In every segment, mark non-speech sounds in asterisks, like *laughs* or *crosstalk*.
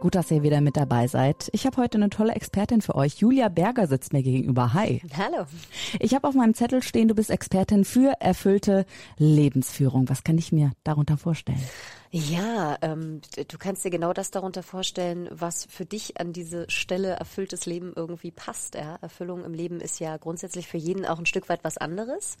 Gut, dass ihr wieder mit dabei seid. Ich habe heute eine tolle Expertin für euch. Julia Berger sitzt mir gegenüber. Hi. Hallo. Ich habe auf meinem Zettel stehen, du bist Expertin für erfüllte Lebensführung. Was kann ich mir darunter vorstellen? Ja, ähm, du kannst dir genau das darunter vorstellen, was für dich an diese Stelle erfülltes Leben irgendwie passt. Ja? Erfüllung im Leben ist ja grundsätzlich für jeden auch ein Stück weit was anderes.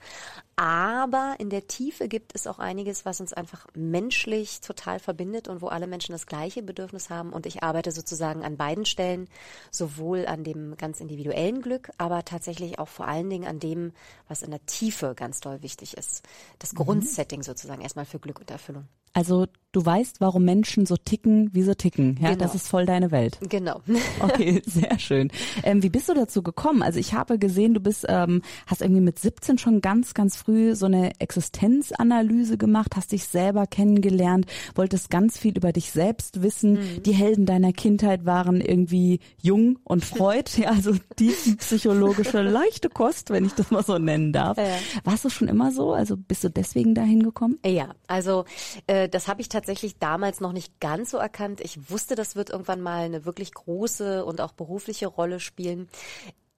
Aber in der Tiefe gibt es auch einiges, was uns einfach menschlich total verbindet und wo alle Menschen das gleiche Bedürfnis haben. Und ich arbeite sozusagen an beiden Stellen, sowohl an dem ganz individuellen Glück, aber tatsächlich auch vor allen Dingen an dem, was in der Tiefe ganz doll wichtig ist. Das mhm. Grundsetting sozusagen erstmal für Glück und Erfüllung. Also du weißt, warum Menschen so ticken, wie sie ticken. Ja, genau. das ist voll deine Welt. Genau. *laughs* Okay, sehr schön. Ähm, wie bist du dazu gekommen? Also ich habe gesehen, du bist, ähm, hast irgendwie mit 17 schon ganz, ganz früh so eine Existenzanalyse gemacht, hast dich selber kennengelernt, wolltest ganz viel über dich selbst wissen. Mhm. Die Helden deiner Kindheit waren irgendwie Jung und Freud, ja, also tiefenpsychologische *laughs* leichte Kost, wenn ich das mal so nennen darf. Ja. Warst du schon immer so? Also bist du deswegen dahin gekommen? Ja, also äh, das habe ich tatsächlich damals noch nicht ganz so erkannt. Ich wusste, das wird irgendwann mal eine wirklich große und auch berufliche Rolle spielen.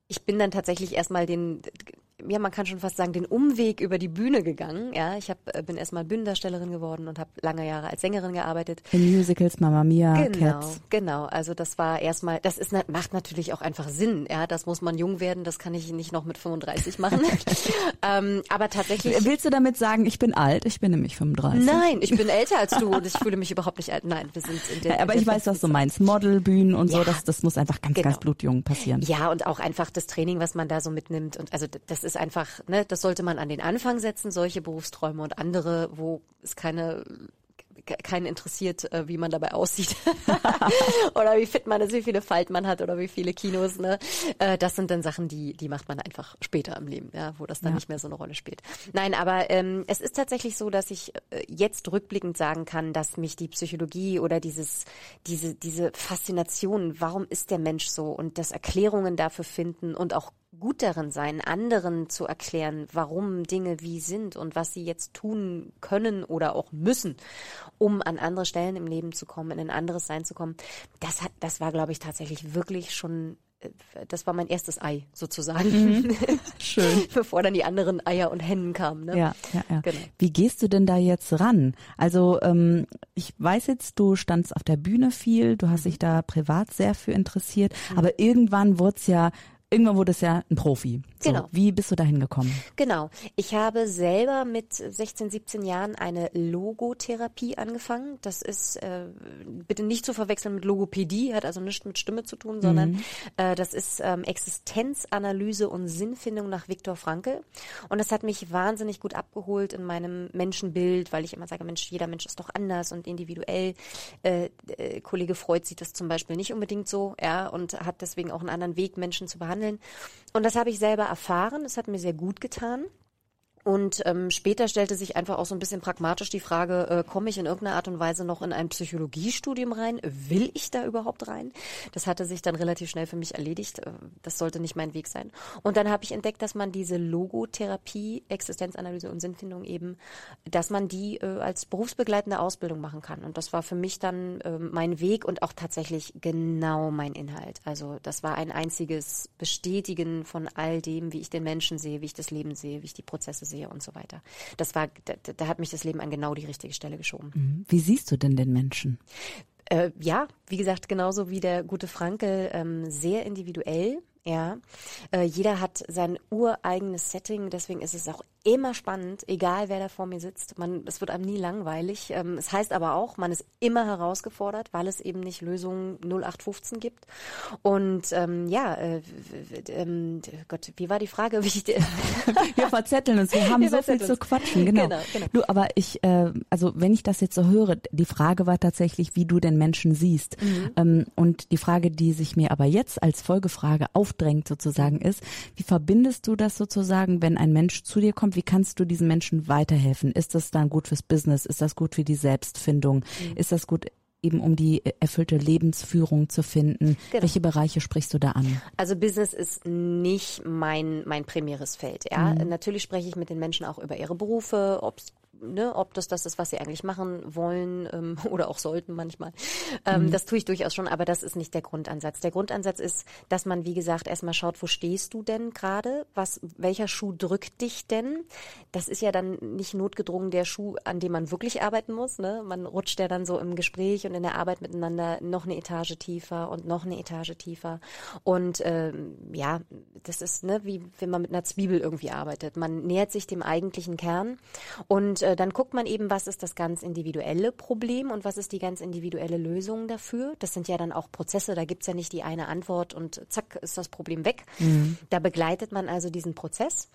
Ich bin dann tatsächlich erstmal den ja, man kann schon fast sagen, den Umweg über die Bühne gegangen. Ja, ich hab, äh, bin erstmal Bühnendarstellerin geworden und habe lange Jahre als Sängerin gearbeitet. In Musicals, Mamma Mia, genau, Cats. Genau, also das war erstmal, das ist macht natürlich auch einfach Sinn. Ja, das muss man jung werden, das kann ich nicht noch mit 35 machen. *laughs* ähm, aber tatsächlich. Willst du damit sagen, ich bin alt? Ich bin nämlich 35. Nein, ich bin älter als du und ich fühle mich überhaupt nicht alt. Nein, wir sind in der. Ja, *laughs* aber in der ich weiß, was du meinst. Modelbühnen und ja, so, das, das muss einfach ganz, genau. ganz blutjung passieren. Ja, und auch einfach das Training, was man da so mitnimmt. Und also das ist einfach, ne, das sollte man an den Anfang setzen, solche Berufsträume und andere, wo es keine keinen interessiert, äh, wie man dabei aussieht *laughs* *laughs* oder wie fit man ist, wie viele Falten man hat oder wie viele Kinos. Ne? Äh, das sind dann Sachen, die die macht man einfach später im Leben, ja, wo das dann ja. nicht mehr so eine Rolle spielt. Nein, aber ähm, es ist tatsächlich so, dass ich äh, jetzt rückblickend sagen kann, dass mich die Psychologie oder dieses diese diese Faszination, warum ist der Mensch so und das Erklärungen dafür finden und auch gut darin sein, anderen zu erklären, warum Dinge wie sind und was sie jetzt tun können oder auch müssen, um an andere Stellen im Leben zu kommen, in ein anderes Sein zu kommen. Das hat, das war, glaube ich, tatsächlich wirklich schon äh, das war mein erstes Ei sozusagen. Mhm. *laughs* Schön. Bevor dann die anderen Eier und Hennen kamen. Ne? Ja, ja, ja. Genau. Wie gehst du denn da jetzt ran? Also ähm, ich weiß jetzt, du standst auf der Bühne viel, du hast mhm. dich da privat sehr für interessiert, mhm. aber irgendwann wurde es ja irgendwann wurde es ja ein Profi. So, genau. Wie bist du dahin gekommen? Genau. Ich habe selber mit 16, 17 Jahren eine Logotherapie angefangen. Das ist äh, bitte nicht zu verwechseln mit Logopädie, hat also nichts mit Stimme zu tun, sondern mhm. äh, das ist ähm, Existenzanalyse und Sinnfindung nach Viktor Frankl. Und das hat mich wahnsinnig gut abgeholt in meinem Menschenbild, weil ich immer sage, Mensch, jeder Mensch ist doch anders und individuell. Äh, äh, Kollege Freud sieht das zum Beispiel nicht unbedingt so, ja, und hat deswegen auch einen anderen Weg, Menschen zu behandeln. Und das habe ich selber erfahren. Das hat mir sehr gut getan. Und ähm, später stellte sich einfach auch so ein bisschen pragmatisch die Frage, äh, komme ich in irgendeiner Art und Weise noch in ein Psychologiestudium rein? Will ich da überhaupt rein? Das hatte sich dann relativ schnell für mich erledigt. Äh, das sollte nicht mein Weg sein. Und dann habe ich entdeckt, dass man diese Logotherapie, Existenzanalyse und Sinnfindung eben, dass man die äh, als berufsbegleitende Ausbildung machen kann. Und das war für mich dann äh, mein Weg und auch tatsächlich genau mein Inhalt. Also das war ein einziges Bestätigen von all dem, wie ich den Menschen sehe, wie ich das Leben sehe, wie ich die Prozesse sehe und so weiter. Das war, da, da hat mich das Leben an genau die richtige Stelle geschoben. Mhm. Wie siehst du denn den Menschen? Äh, ja, wie gesagt, genauso wie der gute Frankel, ähm, sehr individuell. Ja, äh, jeder hat sein ureigenes Setting, deswegen ist es auch immer spannend, egal wer da vor mir sitzt. Man, es wird einem nie langweilig. Ähm, es heißt aber auch, man ist immer herausgefordert, weil es eben nicht Lösungen 0815 gibt. Und ähm, ja, äh, ähm, Gott, wie war die Frage? Wie ich, *laughs* wir verzetteln uns, wir haben wir so viel zu quatschen, genau. genau, genau. Du, aber ich, äh, also wenn ich das jetzt so höre, die Frage war tatsächlich, wie du den Menschen siehst. Mhm. Ähm, und die Frage, die sich mir aber jetzt als Folgefrage auf aufdrängt sozusagen ist. Wie verbindest du das sozusagen, wenn ein Mensch zu dir kommt? Wie kannst du diesen Menschen weiterhelfen? Ist das dann gut fürs Business? Ist das gut für die Selbstfindung? Mhm. Ist das gut eben um die erfüllte Lebensführung zu finden. Genau. Welche Bereiche sprichst du da an? Also Business ist nicht mein mein primäres Feld. Ja, mhm. natürlich spreche ich mit den Menschen auch über ihre Berufe, ob es ne, ob das das ist, was sie eigentlich machen wollen ähm, *laughs* oder auch sollten manchmal. Ähm, mhm. Das tue ich durchaus schon, aber das ist nicht der Grundansatz. Der Grundansatz ist, dass man, wie gesagt, erstmal schaut, wo stehst du denn gerade? Was, welcher Schuh drückt dich denn? Das ist ja dann nicht notgedrungen der Schuh, an dem man wirklich arbeiten muss. Ne? Man rutscht ja dann so im Gespräch und in der Arbeit miteinander noch eine Etage tiefer und noch eine Etage tiefer. Und ähm, ja, das ist ne, wie wenn man mit einer Zwiebel irgendwie arbeitet. Man nähert sich dem eigentlichen Kern und äh, dann guckt man eben, was ist das ganz individuelle Problem und was ist die ganz individuelle Lösung dafür. Das sind ja dann auch Prozesse, da gibt's ja nicht die eine Antwort und zack ist das Problem weg. Mhm. Da begleitet man also diesen Prozess.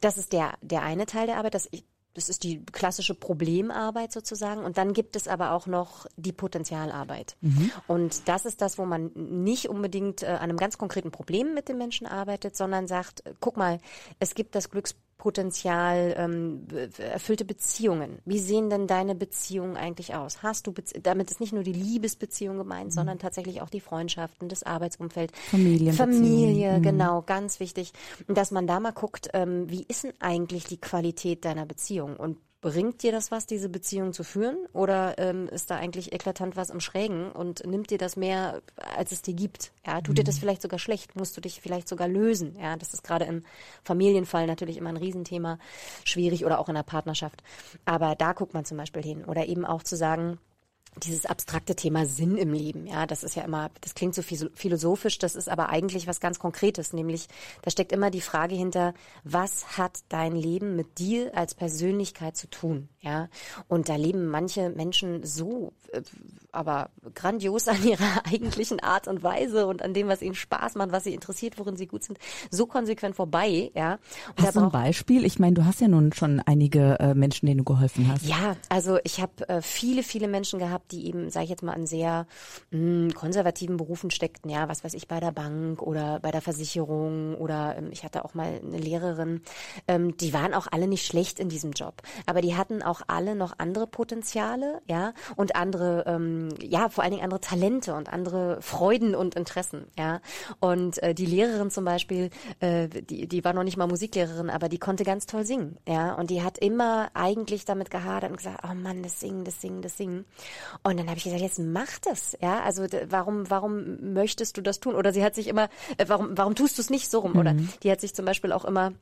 Das ist der, der eine Teil der Arbeit. Das, das ist die klassische Problemarbeit sozusagen. Und dann gibt es aber auch noch die Potenzialarbeit. Mhm. Und das ist das, wo man nicht unbedingt äh, an einem ganz konkreten Problem mit den Menschen arbeitet, sondern sagt, äh, guck mal, es gibt das Glücksproblem Potenzial, ähm, erfüllte Beziehungen. Wie sehen denn deine Beziehungen eigentlich aus? Hast du, Bezie damit ist nicht nur die Liebesbeziehung gemeint, mhm. sondern tatsächlich auch die Freundschaften, das Arbeitsumfeld, Familie, Familie, mhm. genau, ganz wichtig. Dass man da mal guckt, ähm, wie ist denn eigentlich die Qualität deiner Beziehung? Und Bringt dir das was, diese Beziehung zu führen? Oder ähm, ist da eigentlich eklatant was im Schrägen und nimmt dir das mehr, als es dir gibt? Ja, tut mhm. dir das mhm. vielleicht sogar schlecht? Musst du dich vielleicht sogar lösen? Ja, das ist gerade im Familienfall natürlich immer ein Riesenthema, schwierig oder auch in der Partnerschaft. Aber da guckt man zum Beispiel hin. Oder eben auch zu sagen, dieses abstrakte Thema Sinn im Leben, ja, das ist ja immer, das klingt so philosophisch, das ist aber eigentlich was ganz Konkretes, nämlich da steckt immer die Frage hinter, was hat dein Leben mit dir als Persönlichkeit zu tun, ja? Und da leben manche Menschen so, äh, aber grandios an ihrer *laughs* eigentlichen Art und Weise und an dem, was ihnen Spaß macht, was sie interessiert, worin sie gut sind, so konsequent vorbei, ja. Und hast du ein Beispiel? Ich meine, du hast ja nun schon einige äh, Menschen, denen du geholfen hast. Ja, also ich habe äh, viele, viele Menschen gehabt gehabt, die eben, sage ich jetzt mal, an sehr mh, hm, konservativen Berufen steckten, ja, was weiß ich, bei der Bank oder bei der Versicherung oder ähm, ich hatte auch mal eine Lehrerin, ähm, die waren auch alle nicht schlecht in diesem Job, aber die hatten auch alle noch andere Potenziale, ja, und andere, ähm, ja, vor allen Dingen andere Talente und andere Freuden und Interessen, ja. Und äh, die Lehrerin zum Beispiel, äh, die, die war noch nicht mal Musiklehrerin, aber die konnte ganz toll singen, ja, und die hat immer eigentlich damit gehadert und gesagt, oh Mann, das Singen, das Singen, das Singen. Und dann habe ich gesagt, jetzt mach das, ja. Also warum, warum möchtest du das tun? Oder sie hat sich immer, äh, warum, warum tust du es nicht so rum? Mhm. Oder die hat sich zum Beispiel auch immer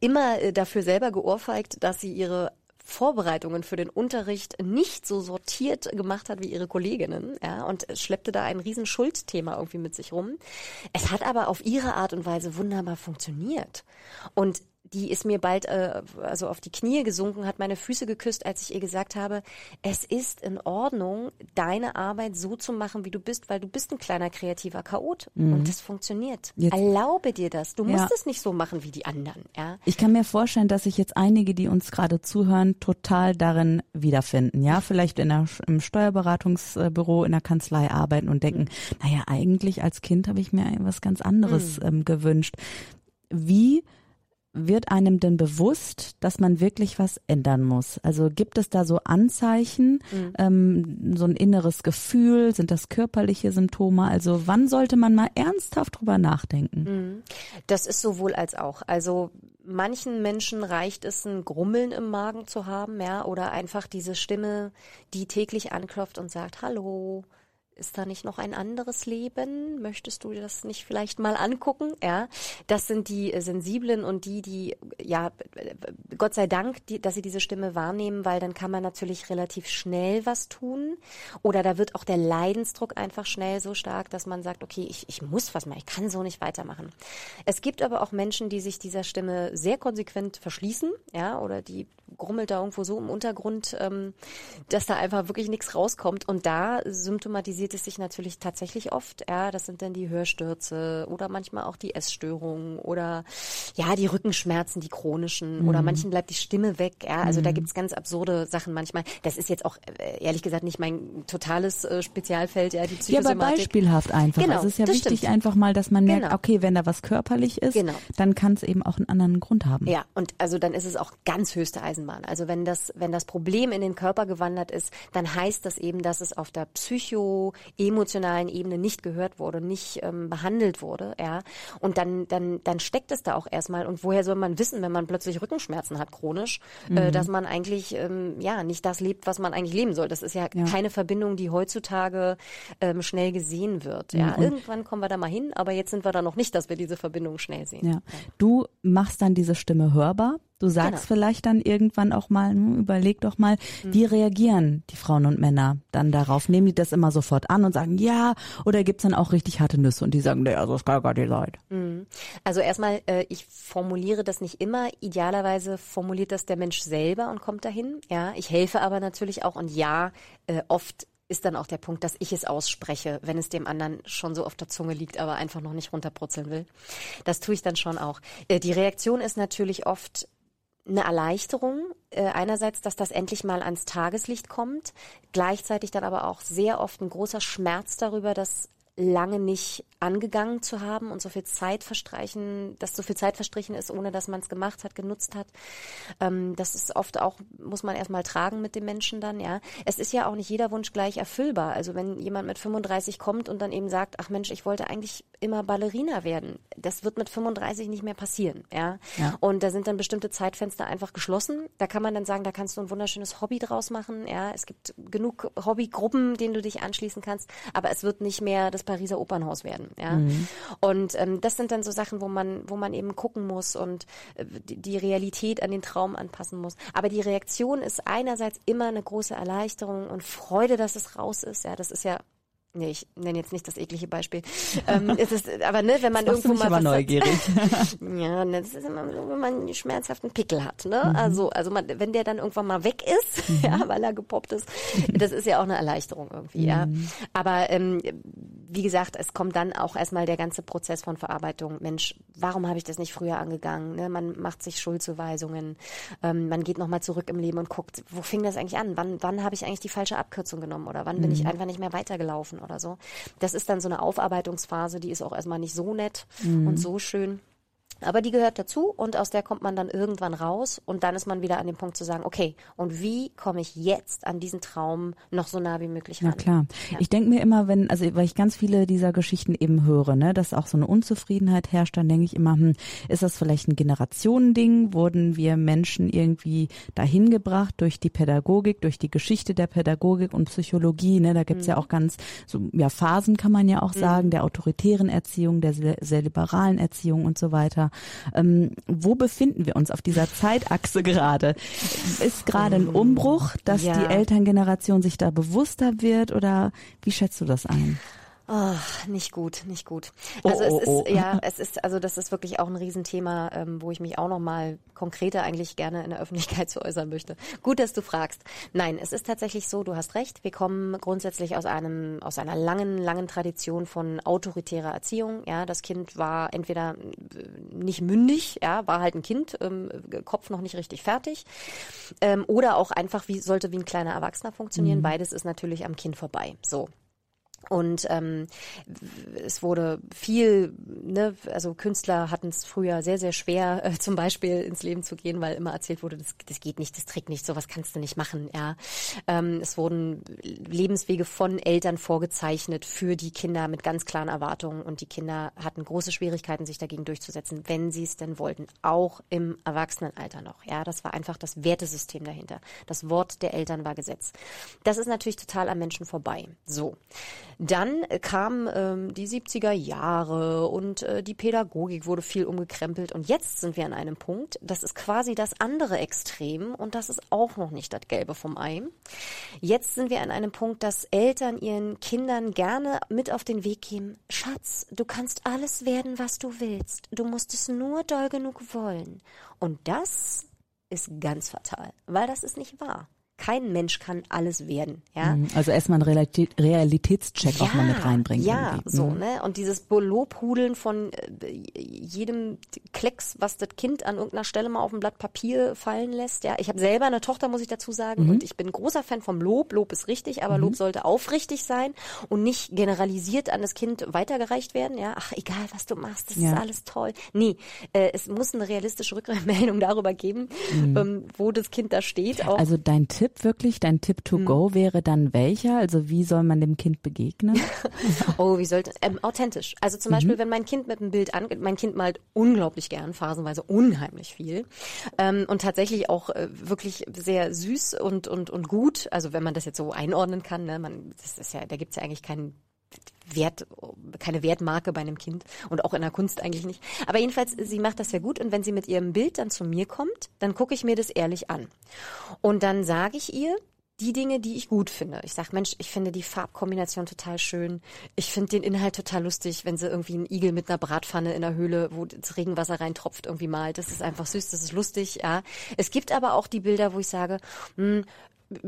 immer äh, dafür selber geohrfeigt, dass sie ihre Vorbereitungen für den Unterricht nicht so sortiert gemacht hat wie ihre Kolleginnen, ja, und schleppte da ein riesen Schuldthema irgendwie mit sich rum. Es hat aber auf ihre Art und Weise wunderbar funktioniert. Und die ist mir bald äh, also auf die Knie gesunken, hat meine Füße geküsst, als ich ihr gesagt habe, es ist in Ordnung, deine Arbeit so zu machen, wie du bist, weil du bist ein kleiner kreativer Chaot mhm. und das funktioniert. Jetzt. Erlaube dir das. Du musst ja. es nicht so machen wie die anderen. Ja? Ich kann mir vorstellen, dass sich jetzt einige, die uns gerade zuhören, total darin wiederfinden. Ja, vielleicht in der, im Steuerberatungsbüro, in der Kanzlei arbeiten und denken, mhm. naja, eigentlich als Kind habe ich mir was ganz anderes mhm. ähm, gewünscht. Wie wird einem denn bewusst, dass man wirklich was ändern muss? Also gibt es da so Anzeichen, mhm. ähm, so ein inneres Gefühl? Sind das körperliche Symptome? Also wann sollte man mal ernsthaft drüber nachdenken? Mhm. Das ist sowohl als auch. Also manchen Menschen reicht es, ein Grummeln im Magen zu haben, ja, oder einfach diese Stimme, die täglich anklopft und sagt, hallo, ist da nicht noch ein anderes Leben? Möchtest du das nicht vielleicht mal angucken? Ja, das sind die Sensiblen und die, die, ja, Gott sei Dank, die, dass sie diese Stimme wahrnehmen, weil dann kann man natürlich relativ schnell was tun. Oder da wird auch der Leidensdruck einfach schnell so stark, dass man sagt, okay, ich, ich muss was machen, ich kann so nicht weitermachen. Es gibt aber auch Menschen, die sich dieser Stimme sehr konsequent verschließen, ja, oder die grummelt da irgendwo so im Untergrund, ähm, dass da einfach wirklich nichts rauskommt. Und da symptomatisiert es sich natürlich tatsächlich oft. Ja, das sind dann die Hörstürze oder manchmal auch die Essstörungen oder ja, die Rückenschmerzen, die chronischen mhm. oder manchen bleibt die Stimme weg. Ja, also mhm. da gibt's ganz absurde Sachen manchmal. Das ist jetzt auch äh, ehrlich gesagt nicht mein totales äh, Spezialfeld, ja, die Psychosomatik. Ja, aber beispielhaft einfach. Genau, also es ist ja wichtig stimmt. einfach mal, dass man merkt, Genau. okay, wenn da was körperlich ist, Genau. dann kann es eben auch einen anderen Grund haben. Ja, und also dann ist es auch ganz höchste Eisenbahn. Also wenn das, wenn das Problem in den Körper gewandert ist, dann heißt das eben, dass es auf der psycho-emotionalen Ebene nicht gehört wurde, nicht ähm, behandelt wurde, ja. Und dann, dann, dann steckt es da auch erstmal. Und woher soll man wissen, wenn man plötzlich Rückenschmerzen hat, chronisch, äh, dass man eigentlich, ähm, ja, nicht das lebt, was man eigentlich leben soll. Das ist ja, Ja. keine Verbindung, die heutzutage ähm, schnell gesehen wird. Ja, und- irgendwann kommen wir da mal hin, aber jetzt sind wir da noch nicht, dass wir diese Verbindung schnell sehen. Ja. Du machst dann diese Stimme hörbar. Du sagst Genau. vielleicht dann irgendwann auch mal, hm, überleg doch mal, Mhm. wie reagieren die Frauen und Männer dann darauf? Nehmen die das immer sofort an und sagen ja? Oder gibt's dann auch richtig harte Nüsse und die sagen, nee, also das kann gar nicht sein. Also erstmal, äh, ich formuliere das nicht immer. Idealerweise formuliert das der Mensch selber und kommt dahin. Ja, ich helfe aber natürlich auch und ja, äh, oft ist dann auch der Punkt, dass ich es ausspreche, wenn es dem anderen schon so auf der Zunge liegt, aber einfach noch nicht runterbrutzeln will. Das tue ich dann schon auch. Äh, die Reaktion ist natürlich oft eine Erleichterung. Äh, einerseits, dass das endlich mal ans Tageslicht kommt, gleichzeitig dann aber auch sehr oft ein großer Schmerz darüber, dass lange nicht angegangen zu haben und so viel Zeit verstreichen, dass so viel Zeit verstrichen ist, ohne dass man es gemacht hat, genutzt hat. Ähm, das ist oft auch, muss man erstmal tragen mit dem Menschen dann, ja. Es ist ja auch nicht jeder Wunsch gleich erfüllbar. Also wenn jemand mit 35 kommt und dann eben sagt, ach Mensch, ich wollte eigentlich immer Ballerina werden, das wird mit 35 nicht mehr passieren, ja. Ja. Und da sind dann bestimmte Zeitfenster einfach geschlossen. Da kann man dann sagen, da kannst du ein wunderschönes Hobby draus machen, ja. Es gibt genug Hobbygruppen, denen du dich anschließen kannst, aber es wird nicht mehr das Pariser Opernhaus werden, ja. Und ähm, das sind dann so Sachen, wo man, wo man eben gucken muss und äh, die, die Realität an den Traum anpassen muss. Aber die Reaktion ist einerseits immer eine große Erleichterung und Freude, dass es raus ist. Ja, das ist ja Nee, ich nenne jetzt nicht das eklige Beispiel. ähm, es ist, aber ne, wenn man du irgendwo mal was neugierig. *laughs* ja, ne, das ist immer so, wenn man einen schmerzhaften Pickel hat, ne? Mhm. Also, also man, wenn der dann irgendwann mal weg ist, *laughs* ja, weil er gepoppt ist, das ist ja auch eine Erleichterung irgendwie, ja. Mhm. Aber ähm, wie gesagt, es kommt dann auch erstmal der ganze Prozess von Verarbeitung. Mensch, warum habe ich das nicht früher angegangen? Ne? Man macht sich Schuldzuweisungen, ähm, man geht nochmal zurück im Leben und guckt, wo fing das eigentlich an? Wann, wann habe ich eigentlich die falsche Abkürzung genommen oder wann bin Mhm. ich einfach nicht mehr weitergelaufen oder so? Das ist dann so eine Aufarbeitungsphase, die ist auch erstmal nicht so nett Mhm. und so schön. Aber die gehört dazu und aus der kommt man dann irgendwann raus und dann ist man wieder an dem Punkt zu sagen, okay, und wie komme ich jetzt an diesen Traum noch so nah wie möglich ran? Na klar. Ich denke mir immer, wenn, also weil ich ganz viele dieser Geschichten eben höre, ne, dass auch so eine Unzufriedenheit herrscht, dann denke ich immer, hm, ist das vielleicht ein Generationending? Wurden wir Menschen irgendwie dahin gebracht durch die Pädagogik, durch die Geschichte der Pädagogik und Psychologie? Ne? Da gibt's ja auch ganz so ja Phasen, kann man ja auch sagen, der autoritären Erziehung, der sehr, sehr liberalen Erziehung und so weiter. Ähm, wo befinden wir uns auf dieser Zeitachse gerade? Ist gerade ein Umbruch, dass Ja. die Elterngeneration sich da bewusster wird oder wie schätzt du das ein? Oh, nicht gut, nicht gut. Oh, Also oh, es ist, oh. ja, *laughs* es ist, also das ist wirklich auch ein Riesenthema, ähm, wo ich mich auch nochmal konkreter eigentlich gerne in der Öffentlichkeit *laughs* zu äußern möchte. Gut, dass du fragst. Nein, es ist tatsächlich so, du hast recht, wir kommen grundsätzlich aus einem, aus einer langen, langen Tradition von autoritärer Erziehung. Ja, das Kind war entweder äh, nicht mündig, ja, war halt ein Kind, ähm, Kopf noch nicht richtig fertig, ähm, oder auch einfach wie, sollte wie ein kleiner Erwachsener funktionieren. Beides ist natürlich am Kind vorbei. So. Und ähm, es wurde viel, ne, also Künstler hatten es früher sehr, sehr schwer, *laughs* äh, zum Beispiel ins Leben zu gehen, weil immer erzählt wurde, das, das geht nicht, das trägt nicht, sowas kannst du nicht machen. Ja, ähm, es wurden Lebenswege von Eltern vorgezeichnet für die Kinder mit ganz klaren Erwartungen und die Kinder hatten große Schwierigkeiten, sich dagegen durchzusetzen, wenn sie es denn wollten, auch im Erwachsenenalter noch. Ja, das war einfach das Wertesystem dahinter. Das Wort der Eltern war Gesetz. Das ist natürlich total am Menschen vorbei. So. Dann kamen ähm, die 70er Jahre und äh, die Pädagogik wurde viel umgekrempelt und jetzt sind wir an einem Punkt, das ist quasi das andere Extrem und das ist auch noch nicht das Gelbe vom Ei. Jetzt sind wir an einem Punkt, dass Eltern ihren Kindern gerne mit auf den Weg geben, Schatz, du kannst alles werden, was du willst. Du musst es nur doll genug wollen. Und das ist ganz fatal, weil das ist nicht wahr kein Mensch kann alles werden, ja. Mhm. Also erstmal einen Realitätscheck ja, auch mal mit reinbringen. Ja, irgendwie. so, mhm. ne? Und dieses Lobhudeln von äh, jedem Klecks, was das Kind an irgendeiner Stelle mal auf ein Blatt Papier fallen lässt, ja. Ich habe selber eine Tochter, muss ich dazu sagen, mhm. und ich bin großer Fan vom Lob. Lob ist richtig, aber mhm. Lob sollte aufrichtig sein und nicht generalisiert an das Kind weitergereicht werden, ja. Ach, egal, was du machst, das ja. ist alles toll. Nee, äh, es muss eine realistische Rückmeldung *laughs* darüber geben, mhm. ähm, wo das Kind da steht. Also dein Tipp Tipp wirklich, dein Tipp to go hm. wäre dann welcher? Also wie soll man dem Kind begegnen? *laughs* oh, wie sollte ähm, authentisch. Also zum mhm. Beispiel, wenn mein Kind mit einem Bild an, mein Kind malt unglaublich gern, phasenweise unheimlich viel ähm, und tatsächlich auch äh, wirklich sehr süß und und und gut. Also wenn man das jetzt so einordnen kann, ne, man, das ist ja, da gibt's ja eigentlich keinen Wert, keine Wertmarke bei einem Kind und auch in der Kunst eigentlich nicht. Aber jedenfalls, sie macht das sehr gut und wenn sie mit ihrem Bild dann zu mir kommt, dann gucke ich mir das ehrlich an. Und dann sage ich ihr, die Dinge, die ich gut finde. Ich sage, Mensch, ich finde die Farbkombination total schön. Ich finde den Inhalt total lustig, wenn sie irgendwie einen Igel mit einer Bratpfanne in der Höhle, wo das Regenwasser reintropft, irgendwie malt. Das ist einfach süß, das ist lustig, ja. Es gibt aber auch die Bilder, wo ich sage, hm,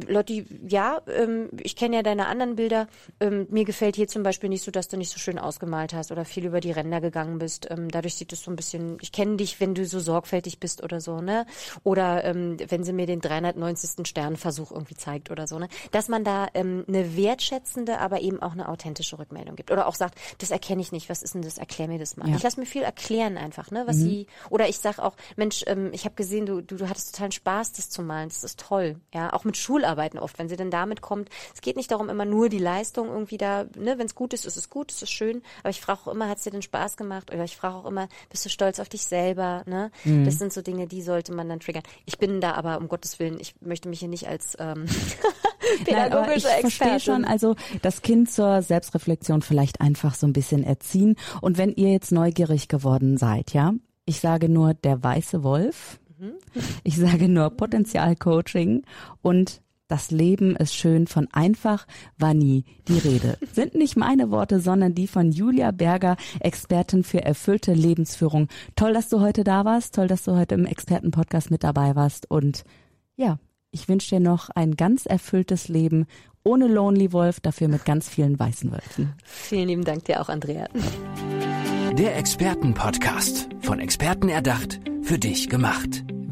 Lotti, ja, ähm, ich kenne ja deine anderen Bilder. Ähm, mir gefällt hier zum Beispiel nicht so, dass du nicht so schön ausgemalt hast oder viel über die Ränder gegangen bist. Ähm, dadurch sieht es so ein bisschen, ich kenne dich, wenn du so sorgfältig bist oder so, ne? Oder ähm, wenn sie mir den 390. Sternenversuch irgendwie zeigt oder so, ne? Dass man da ähm, eine wertschätzende, aber eben auch eine authentische Rückmeldung gibt. Oder auch sagt, das erkenne ich nicht, was ist denn das? Erklär mir das mal. Ja. Ich lasse mir viel erklären einfach, ne? Was mhm. sie, oder ich sag auch, Mensch, ähm, ich habe gesehen, du, du, du hattest totalen Spaß, das zu malen. Das ist toll. Ja, auch mit Schulen Schularbeiten oft, wenn sie denn damit kommt. Es geht nicht darum, immer nur die Leistung irgendwie da, ne, wenn es gut ist, ist es gut, ist es schön. Aber ich frage auch immer, hat es dir denn Spaß gemacht? Oder ich frage auch immer, bist du stolz auf dich selber? Ne? Mhm. Das sind so Dinge, die sollte man dann triggern. Ich bin da aber, um Gottes Willen, ich möchte mich hier nicht als ähm, *laughs* Nein, ich verstehe schon, also das Kind zur Selbstreflexion vielleicht einfach so ein bisschen erziehen. Und wenn ihr jetzt neugierig geworden seid, ja, ich sage nur der weiße Wolf, Mhm. Ich sage nur Potenzialcoaching und das Leben ist schön von einfach war nie die Rede. Sind nicht meine Worte, sondern die von Julia Berger, Expertin für erfüllte Lebensführung. Toll, dass du heute da warst. Toll, dass du heute im Expertenpodcast mit dabei warst. Und ja, ich wünsche dir noch ein ganz erfülltes Leben ohne Lonely Wolf, dafür mit ganz vielen weißen Wölfen. Vielen lieben Dank dir auch, Andrea. Der Expertenpodcast. Von Experten erdacht, für dich gemacht.